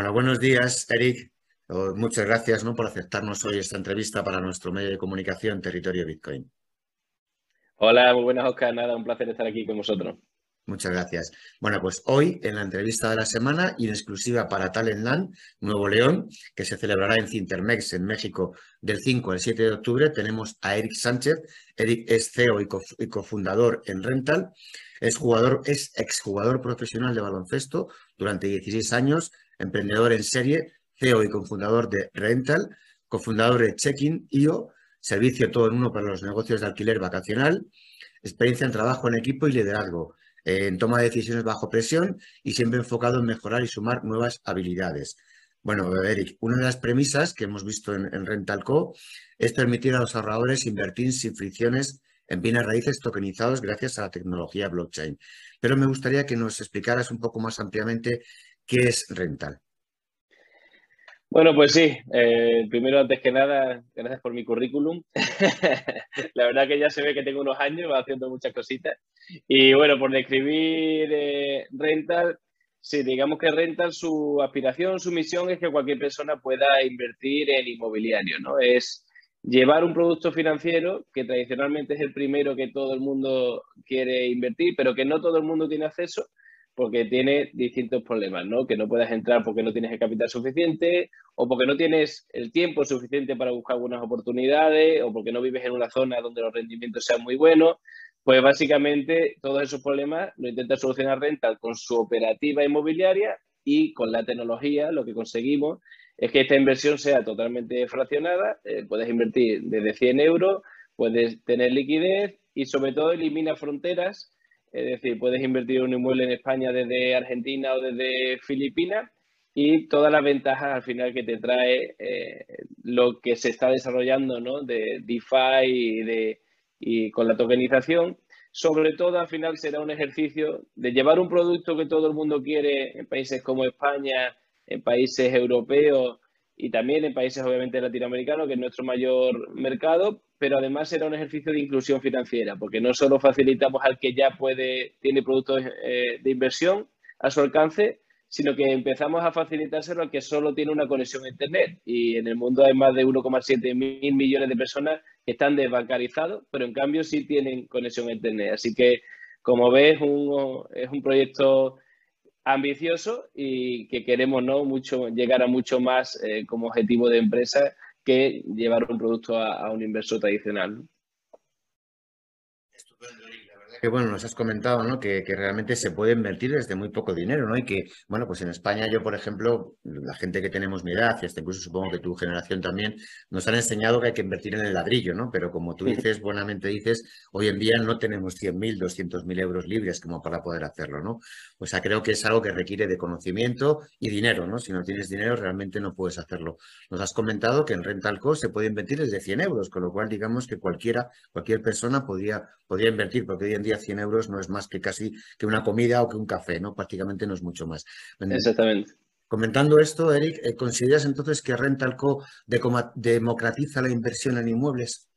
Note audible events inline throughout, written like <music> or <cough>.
Bueno, buenos días, Eric. Muchas gracias ¿no? por aceptarnos hoy esta entrevista para nuestro medio de comunicación Territorio Bitcoin. Hola, muy buenas, Oscar. Nada, un placer estar aquí con vosotros. Muchas gracias. Bueno, pues hoy en la entrevista de la semana y en exclusiva para Talentland, Nuevo León, que se celebrará en Cintermex en México del 5 al 7 de octubre, tenemos a Eric Sánchez. Eric es CEO y cofundador en Rental. Es jugador, es exjugador profesional de baloncesto durante 16 años emprendedor en serie, CEO y cofundador de Rental, cofundador de Check-in IO, servicio todo en uno para los negocios de alquiler vacacional, experiencia en trabajo en equipo y liderazgo, en toma de decisiones bajo presión y siempre enfocado en mejorar y sumar nuevas habilidades. Bueno, Eric, una de las premisas que hemos visto en, en Rentalco es permitir a los ahorradores invertir sin fricciones en bienes raíces tokenizados gracias a la tecnología blockchain. Pero me gustaría que nos explicaras un poco más ampliamente ¿Qué es Rental? Bueno, pues sí. Eh, primero, antes que nada, gracias por mi currículum. <laughs> la verdad que ya se ve que tengo unos años, haciendo muchas cositas. Y bueno, por describir eh, Rental, sí, digamos que Rental, su aspiración, su misión es que cualquier persona pueda invertir en inmobiliario, ¿no? Es llevar un producto financiero que tradicionalmente es el primero que todo el mundo quiere invertir, pero que no todo el mundo tiene acceso porque tiene distintos problemas, ¿no? Que no puedas entrar porque no tienes el capital suficiente o porque no tienes el tiempo suficiente para buscar buenas oportunidades o porque no vives en una zona donde los rendimientos sean muy buenos. Pues básicamente todos esos problemas lo intenta solucionar Rental con su operativa inmobiliaria y con la tecnología lo que conseguimos es que esta inversión sea totalmente fraccionada, eh, puedes invertir desde 100 euros, puedes tener liquidez y sobre todo elimina fronteras es decir, puedes invertir un inmueble en España desde Argentina o desde Filipinas y todas las ventajas al final que te trae eh, lo que se está desarrollando ¿no? de DeFi y, de, y con la tokenización. Sobre todo al final será un ejercicio de llevar un producto que todo el mundo quiere en países como España, en países europeos y también en países obviamente latinoamericanos, que es nuestro mayor mercado, pero además era un ejercicio de inclusión financiera, porque no solo facilitamos al que ya puede, tiene productos eh, de inversión a su alcance, sino que empezamos a facilitárselo al que solo tiene una conexión a Internet. Y en el mundo hay más de 1,7 mil millones de personas que están desbancarizados, pero en cambio sí tienen conexión a Internet. Así que, como ves, es un proyecto ambicioso y que queremos ¿no? mucho, llegar a mucho más eh, como objetivo de empresa que llevar un producto a, un inversor tradicional. Que bueno, nos has comentado, ¿no? Que, realmente se puede invertir desde muy poco dinero, ¿no? Y que, bueno, pues en España yo, por ejemplo, la gente que tenemos mi edad, y hasta incluso supongo que tu generación también, nos han enseñado que hay que invertir en el ladrillo, ¿no? Pero como tú dices, buenamente dices, hoy en día no tenemos 100.000, 200.000 euros libres como para poder hacerlo, ¿no? O sea, creo que es algo que requiere de conocimiento y dinero, ¿no? Si no tienes dinero, realmente no puedes hacerlo. Nos has comentado que en Rental Co se puede invertir desde 100 euros, con lo cual digamos que cualquiera, cualquier persona podría, podría invertir, porque hoy en día 100 euros no es más que casi que una comida o que un café, ¿no? Prácticamente no es mucho más. Exactamente. Comentando esto, Eric, eh, ¿consideras entonces que Rentalco democratiza la inversión en inmuebles?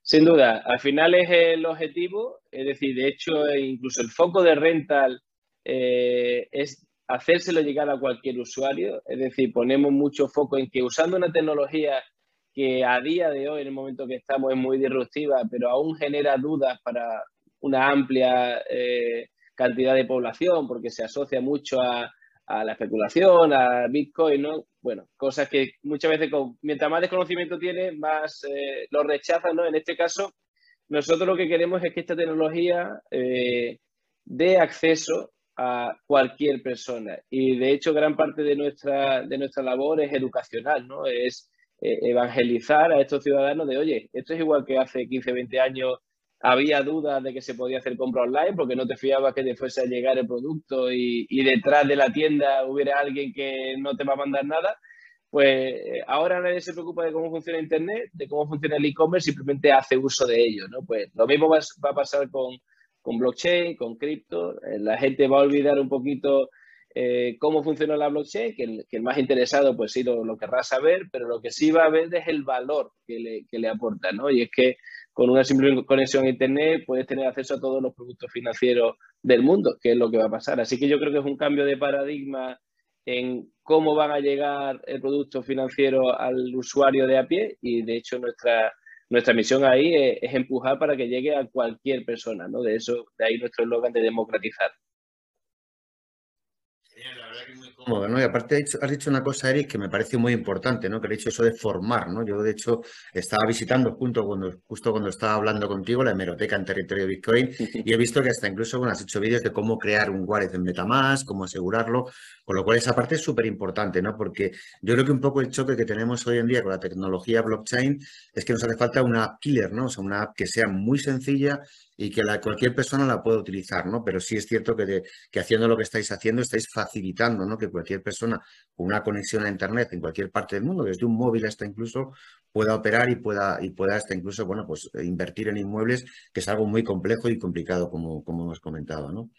Sin duda, al final es el objetivo, es decir, de hecho, incluso el foco de Rental eh, es hacérselo llegar a cualquier usuario, es decir, ponemos mucho foco en que usando una tecnología que a día de hoy, en el momento que estamos, es muy disruptiva, pero aún genera dudas para una amplia eh, cantidad de población porque se asocia mucho a, la especulación, a Bitcoin, ¿no? Bueno, cosas que muchas veces, mientras más desconocimiento tiene, más eh, lo rechazan, ¿no? En este caso, nosotros lo que queremos es que esta tecnología eh, dé acceso a cualquier persona. Y de hecho, gran parte de nuestra, de nuestra labor es educacional, ¿no? Es eh, evangelizar a estos ciudadanos de, oye, esto es igual que hace 15, 20 años había dudas de que se podía hacer compra online porque no te fiabas que te fuese a llegar el producto y, y detrás de la tienda hubiera alguien que no te va a mandar nada. Pues eh, ahora nadie se preocupa de cómo funciona Internet, de cómo funciona el e-commerce, simplemente hace uso de ello, ¿no? Pues lo mismo va, va a pasar con, con blockchain, con cripto. Eh, la gente va a olvidar un poquito eh, cómo funciona la blockchain, que el, que el más interesado pues sí lo, lo, querrá saber, pero lo que sí va a ver es el valor que le, que le aporta, ¿no? Y es que con una simple conexión a Internet puedes tener acceso a todos los productos financieros del mundo, que es lo que va a pasar. Así que yo creo que es un cambio de paradigma en cómo van a llegar el producto financiero al usuario de a pie y de hecho nuestra nuestra misión ahí es, es, empujar para que llegue a cualquier persona, ¿no? De eso, de ahí nuestro eslogan de democratizar. La verdad que muy cómodo, ¿no? Y aparte has dicho, has dicho, una cosa, Eric, que me parece muy importante, ¿no? Que has dicho eso de formar, ¿no? Yo, de hecho, estaba visitando junto cuando, justo cuando estaba hablando contigo la hemeroteca en territorio de Bitcoin <laughs> y he visto que hasta incluso, bueno, has hecho vídeos de cómo crear un wallet en Metamask, cómo asegurarlo, con lo cual esa parte es súper importante, ¿no? Porque yo creo que un poco el choque que tenemos hoy en día con la tecnología blockchain es que nos hace falta una app killer, ¿no? O sea, una app que sea muy sencilla y que la, cualquier persona la pueda utilizar, ¿no? Pero sí es cierto que, de, que haciendo lo que estáis haciendo estáis facilitando, ¿no? Que cualquier persona con una conexión a Internet en cualquier parte del mundo, desde un móvil hasta incluso, pueda operar y pueda, y pueda hasta incluso, bueno, pues invertir en inmuebles, que es algo muy complejo y complicado, como, como hemos comentado, ¿no?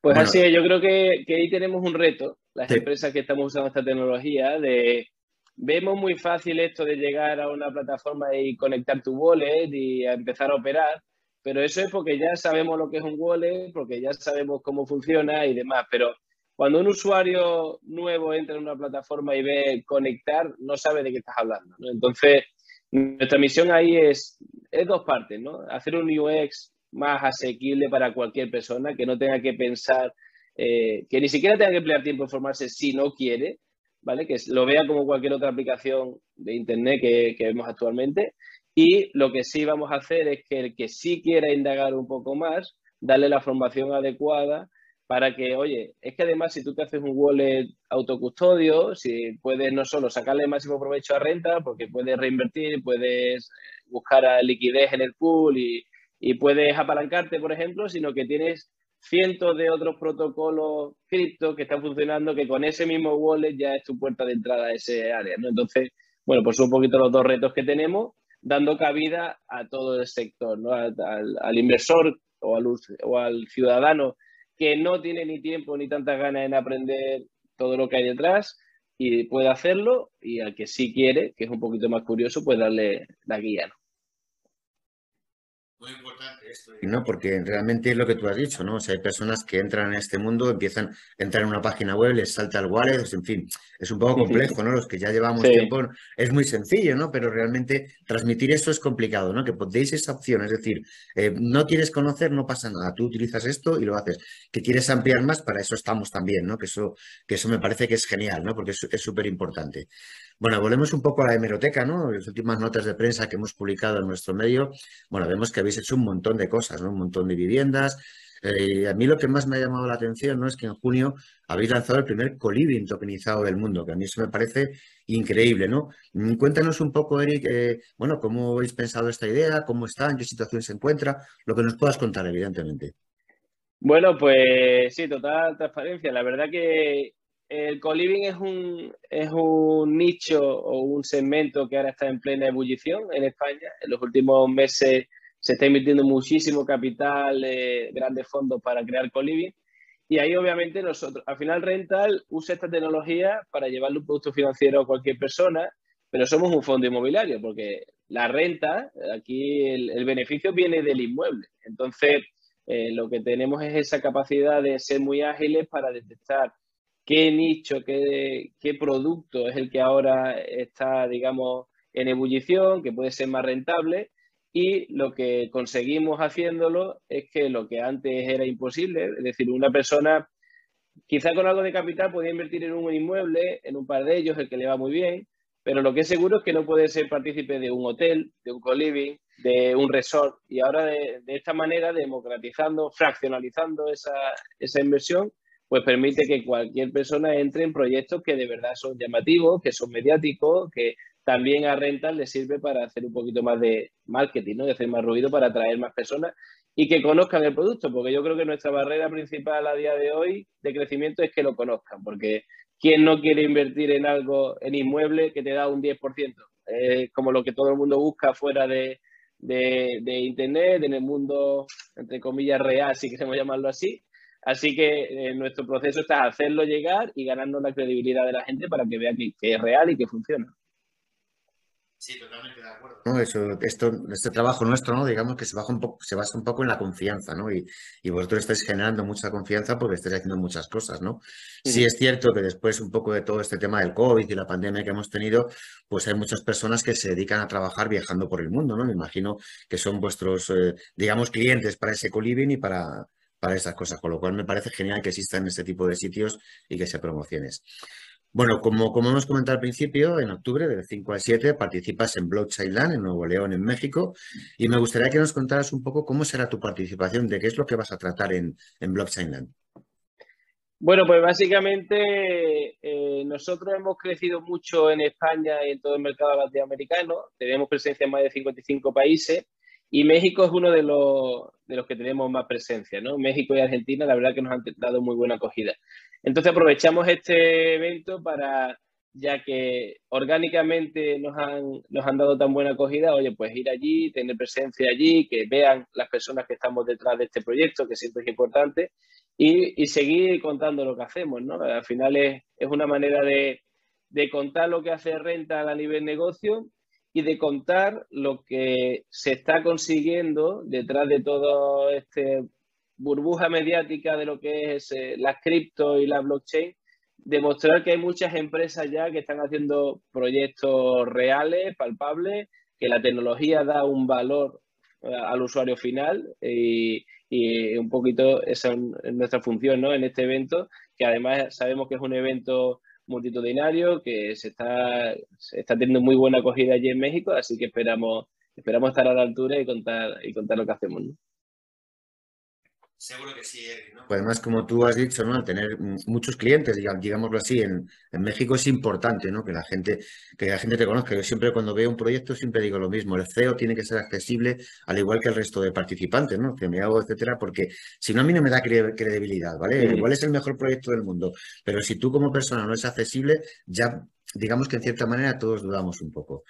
Pues bueno, así es, yo creo que, que, ahí tenemos un reto, las sí. empresas que estamos usando esta tecnología, de vemos muy fácil esto de llegar a una plataforma y conectar tu wallet y a empezar a operar, pero eso es porque ya sabemos lo que es un wallet, porque ya sabemos cómo funciona y demás. Pero cuando un usuario nuevo entra en una plataforma y ve conectar, no sabe de qué estás hablando. Entonces, nuestra misión ahí es, es dos partes, ¿no? Hacer un UX más asequible para cualquier persona, que no tenga que pensar, eh, que ni siquiera tenga que emplear tiempo en formarse si no quiere, ¿vale? Que lo vea como cualquier otra aplicación de Internet que, que vemos actualmente y lo que sí vamos a hacer es que el que sí quiera indagar un poco más, darle la formación adecuada para que, oye, es que además si tú te haces un wallet autocustodio, si puedes no solo sacarle máximo provecho a renta, porque puedes reinvertir, puedes buscar a liquidez en el pool y, y puedes apalancarte, por ejemplo, sino que tienes cientos de otros protocolos cripto que están funcionando que con ese mismo wallet ya es tu puerta de entrada a ese área, ¿no? Entonces, bueno, pues son un poquito los dos retos que tenemos dando cabida a todo el sector, ¿no? al, al, al inversor o al, o al, ciudadano que no tiene ni tiempo ni tantas ganas en aprender todo lo que hay detrás y puede hacerlo y al que sí quiere, que es un poquito más curioso, pues darle la guía. Muy importante ¿no? Porque realmente es lo que tú has dicho, ¿no? O sea, hay personas que entran en este mundo, empiezan a entrar en una página web, les salta el wallet, en fin, es un poco complejo, ¿no? Los que ya llevamos sí. tiempo, es muy sencillo, ¿no? Pero realmente transmitir eso es complicado, ¿no? Que deis esa opción, es decir, eh, no quieres conocer, no pasa nada, tú utilizas esto y lo haces. Que quieres ampliar más, para eso estamos también, ¿no? Que eso, que eso me parece que es genial, ¿no? Porque es súper importante. Bueno, volvemos un poco a la hemeroteca, ¿no? Las últimas notas de prensa que hemos publicado en nuestro medio, bueno, vemos que habéis hecho un montón de cosas, ¿no? Un montón de viviendas. Eh, a mí lo que más me ha llamado la atención, ¿no? Es que en junio habéis lanzado el primer coliving tokenizado del mundo, que a mí eso me parece increíble, ¿no? Mm, cuéntanos un poco, Eric, eh, bueno, cómo habéis pensado esta idea, cómo está, en qué situación se encuentra, lo que nos puedas contar, evidentemente. Bueno, pues sí, total transparencia. La verdad que el co-living es un, es un nicho o un segmento que ahora está en plena ebullición en España. En los últimos meses se está invirtiendo muchísimo capital, eh, grandes fondos para crear co-living. Y ahí obviamente nosotros, al final Rental usa esta tecnología para llevarle un producto financiero a cualquier persona, pero somos un fondo inmobiliario porque la renta, aquí el, el beneficio viene del inmueble. Entonces, eh, lo que tenemos es esa capacidad de ser muy ágiles para detectar qué nicho, qué, qué producto es el que ahora está, digamos, en ebullición, que puede ser más rentable. Y lo que conseguimos haciéndolo es que lo que antes era imposible, es decir, una persona quizá con algo de capital podía invertir en un inmueble, en un par de ellos, el que le va muy bien, pero lo que es seguro es que no puede ser partícipe de un hotel, de un co-living, de un resort. Y ahora de, de, esta manera, democratizando, fraccionalizando esa, esa inversión, pues permite que cualquier persona entre en proyectos que de verdad son llamativos, que son mediáticos, que también a Rental le sirve para hacer un poquito más de marketing, ¿no? de hacer más ruido para atraer más personas y que conozcan el producto, porque yo creo que nuestra barrera principal a día de hoy de crecimiento es que lo conozcan, porque ¿quién no quiere invertir en algo, en inmueble que te da un 10%? Es como lo que todo el mundo busca fuera de, de, Internet, en el mundo, entre comillas, real, si queremos llamarlo así. Así que eh, nuestro proceso está hacerlo llegar y ganarnos la credibilidad de la gente para que vea que es real y que funciona. Sí, totalmente de acuerdo. ¿no? Eso, esto, este trabajo nuestro, ¿no? digamos que se, baja un poco, se basa un poco en la confianza, ¿no? Y, y vosotros estáis generando mucha confianza porque estáis haciendo muchas cosas, ¿no? Sí. es cierto que después un poco de todo este tema del COVID y la pandemia que hemos tenido, pues hay muchas personas que se dedican a trabajar viajando por el mundo, ¿no? Me imagino que son vuestros, eh, digamos, clientes para ese co-living y para, para esas cosas, con lo cual me parece genial que existan este tipo de sitios y que se promociones. Bueno, como, hemos comentado al principio, en octubre, del 5 al 7, participas en Blockchain Land, en Nuevo León, en México, y me gustaría que nos contaras un poco cómo será tu participación, de qué es lo que vas a tratar en, en Blockchain Land. Bueno, pues básicamente eh, nosotros hemos crecido mucho en España y en todo el mercado latinoamericano, tenemos presencia en más de 55 países y México es uno de los, de los que tenemos más presencia, ¿no? México y Argentina, la verdad que nos han dado muy buena acogida. Entonces aprovechamos este evento para, ya que orgánicamente nos han, nos han dado tan buena acogida, oye, pues ir allí, tener presencia allí, que vean las personas que estamos detrás de este proyecto, que siempre es importante, y, seguir contando lo que hacemos, ¿no? Al final es, es una manera de, de contar lo que hace Renta a nivel negocio y de contar lo que se está consiguiendo detrás de todo este burbuja mediática de lo que es eh, la cripto y la blockchain, demostrar que hay muchas empresas ya que están haciendo proyectos reales, palpables, que la tecnología da un valor eh, al usuario final y, un poquito esa es nuestra función ¿no? en este evento, que además sabemos que es un evento multitudinario que se está, está teniendo muy buena acogida allí en México, así que esperamos, esperamos estar a la altura y contar, y contar lo que hacemos. Seguro que sí, Eric. ¿no? Pues además, como tú has dicho, ¿no? Al tener muchos clientes, digámoslo así, en, en, México es importante, ¿no? Que la gente, que la gente te conozca. Yo siempre cuando veo un proyecto siempre digo lo mismo. El CEO tiene que ser accesible, al igual que el resto de participantes, ¿no? Que me hago, etcétera, porque si no a mí no me da credibilidad, ¿vale? Sí. Igual es el mejor proyecto del mundo, pero si tú como persona no es accesible, ya digamos que en cierta manera todos dudamos un poco.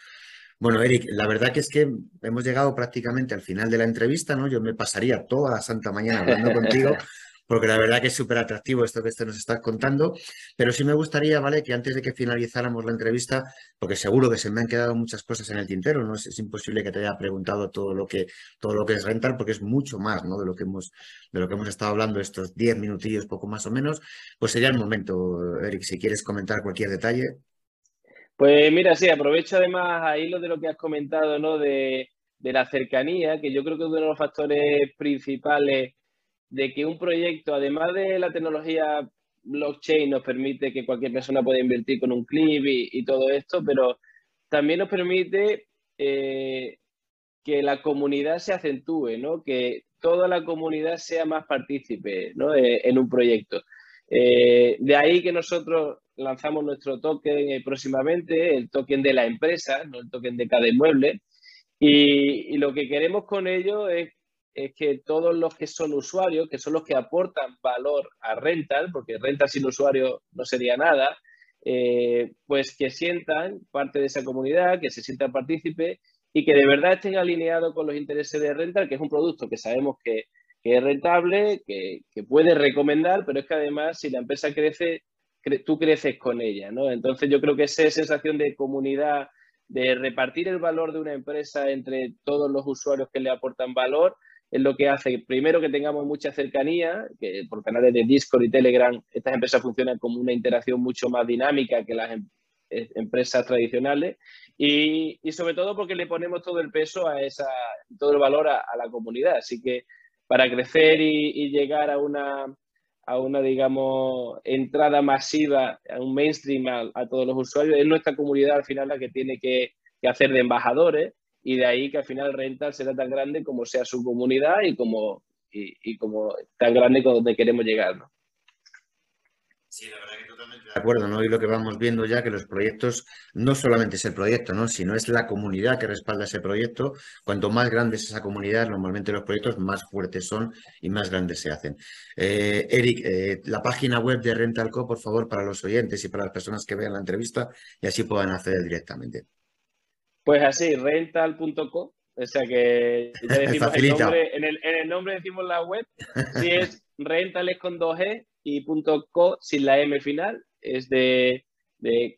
Bueno, Eric, la verdad que es que hemos llegado prácticamente al final de la entrevista, ¿no? Yo me pasaría toda la santa mañana hablando contigo, <laughs> porque la verdad que es súper atractivo esto que te nos estás contando, pero sí me gustaría, ¿vale? Que antes de que finalizáramos la entrevista, porque seguro que se me han quedado muchas cosas en el tintero, ¿no? Es, es imposible que te haya preguntado todo lo que, todo lo que es rental, porque es mucho más, ¿no? De lo que hemos, de lo que hemos estado hablando estos 10 minutillos, poco más o menos, pues sería el momento, Eric, si quieres comentar cualquier detalle. Pues mira, sí, aprovecho además ahí lo de lo que has comentado, ¿no? De, de, la cercanía, que yo creo que es uno de los factores principales de que un proyecto, además de la tecnología blockchain, nos permite que cualquier persona pueda invertir con un clip y, todo esto, pero también nos permite eh, que la comunidad se acentúe, ¿no? Que toda la comunidad sea más partícipe, ¿no? Eh, en un proyecto. Eh, de ahí que nosotros lanzamos nuestro token eh, próximamente, el token de la empresa, no el token de cada inmueble. Y, y lo que queremos con ello es, es, que todos los que son usuarios, que son los que aportan valor a Rental, porque Rental sin usuario no sería nada, eh, pues que sientan parte de esa comunidad, que se sientan partícipes y que de verdad estén alineados con los intereses de Rental, que es un producto que sabemos que, que es rentable, que, que puede recomendar, pero es que además si la empresa crece, tú creces con ella, ¿no? Entonces yo creo que esa sensación de comunidad, de repartir el valor de una empresa entre todos los usuarios que le aportan valor, es lo que hace, primero, que tengamos mucha cercanía, que por canales de Discord y Telegram estas empresas funcionan como una interacción mucho más dinámica que las em empresas tradicionales y, sobre todo porque le ponemos todo el peso a esa, todo el valor a, la comunidad. Así que para crecer y llegar a una, a una, digamos, entrada masiva, a un mainstream a, todos los usuarios. Es nuestra comunidad al final la que tiene que, hacer de embajadores y de ahí que al final Rental será tan grande como sea su comunidad y como, y, como tan grande como donde queremos llegar. Sí, la verdad que totalmente de acuerdo, ¿no? Y lo que vamos viendo ya que los proyectos no solamente es el proyecto, ¿no? Sino es la comunidad que respalda ese proyecto. Cuanto más grande es esa comunidad, normalmente los proyectos más fuertes son y más grandes se hacen. Eh, Eric, eh, la página web de Rentalco, por favor, para los oyentes y para las personas que vean la entrevista y así puedan acceder directamente. Pues así, rental.co, o sea que ya <laughs> decimos el nombre, en, el, en el nombre decimos la web, si es <laughs> rentales con 2G y .co sin la M final, es de, de,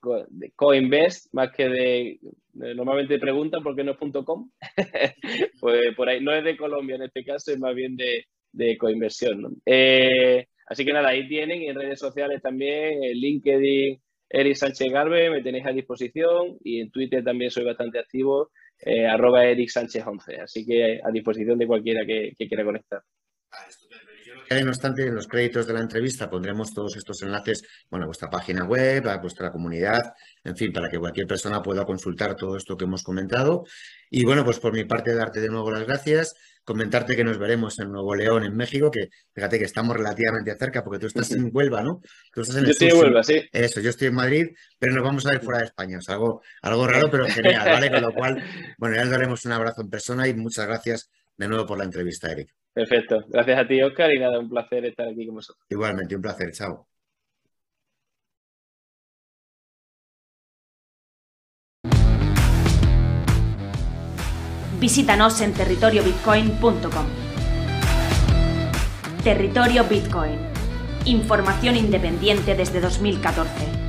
Coinvest, más que de, normalmente preguntan por qué no es .com, <laughs> pues por ahí, no es de Colombia en este caso, es más bien de, de coinversión. Eh, así que nada, ahí tienen, en redes sociales también, en LinkedIn, Eric Sánchez Garbe, me tenéis a disposición y en Twitter también soy bastante activo, eh, arroba Eric Sánchez 11, así que a disposición de cualquiera que, que quiera conectar. No obstante, en los créditos de la entrevista pondremos todos estos enlaces, bueno, a vuestra página web, a vuestra comunidad, en fin, para que cualquier persona pueda consultar todo esto que hemos comentado. Y bueno, pues por mi parte, darte de nuevo las gracias, comentarte que nos veremos en Nuevo León, en México, que fíjate que estamos relativamente cerca, porque tú estás en Huelva, ¿no? Tú estás en yo estoy en Huelva, sí. Eso, yo estoy en Madrid, pero nos vamos a ver fuera de España. O algo, algo raro, pero genial, ¿vale? Con lo cual, bueno, ya nos daremos un abrazo en persona y muchas gracias de nuevo por la entrevista, Eric. Perfecto. Gracias a ti, Oscar, y nada, un placer estar aquí con vosotros. Igualmente, un placer. Chao. Visítanos en territoriobitcoin.com. Territorio Bitcoin. Información independiente desde 2014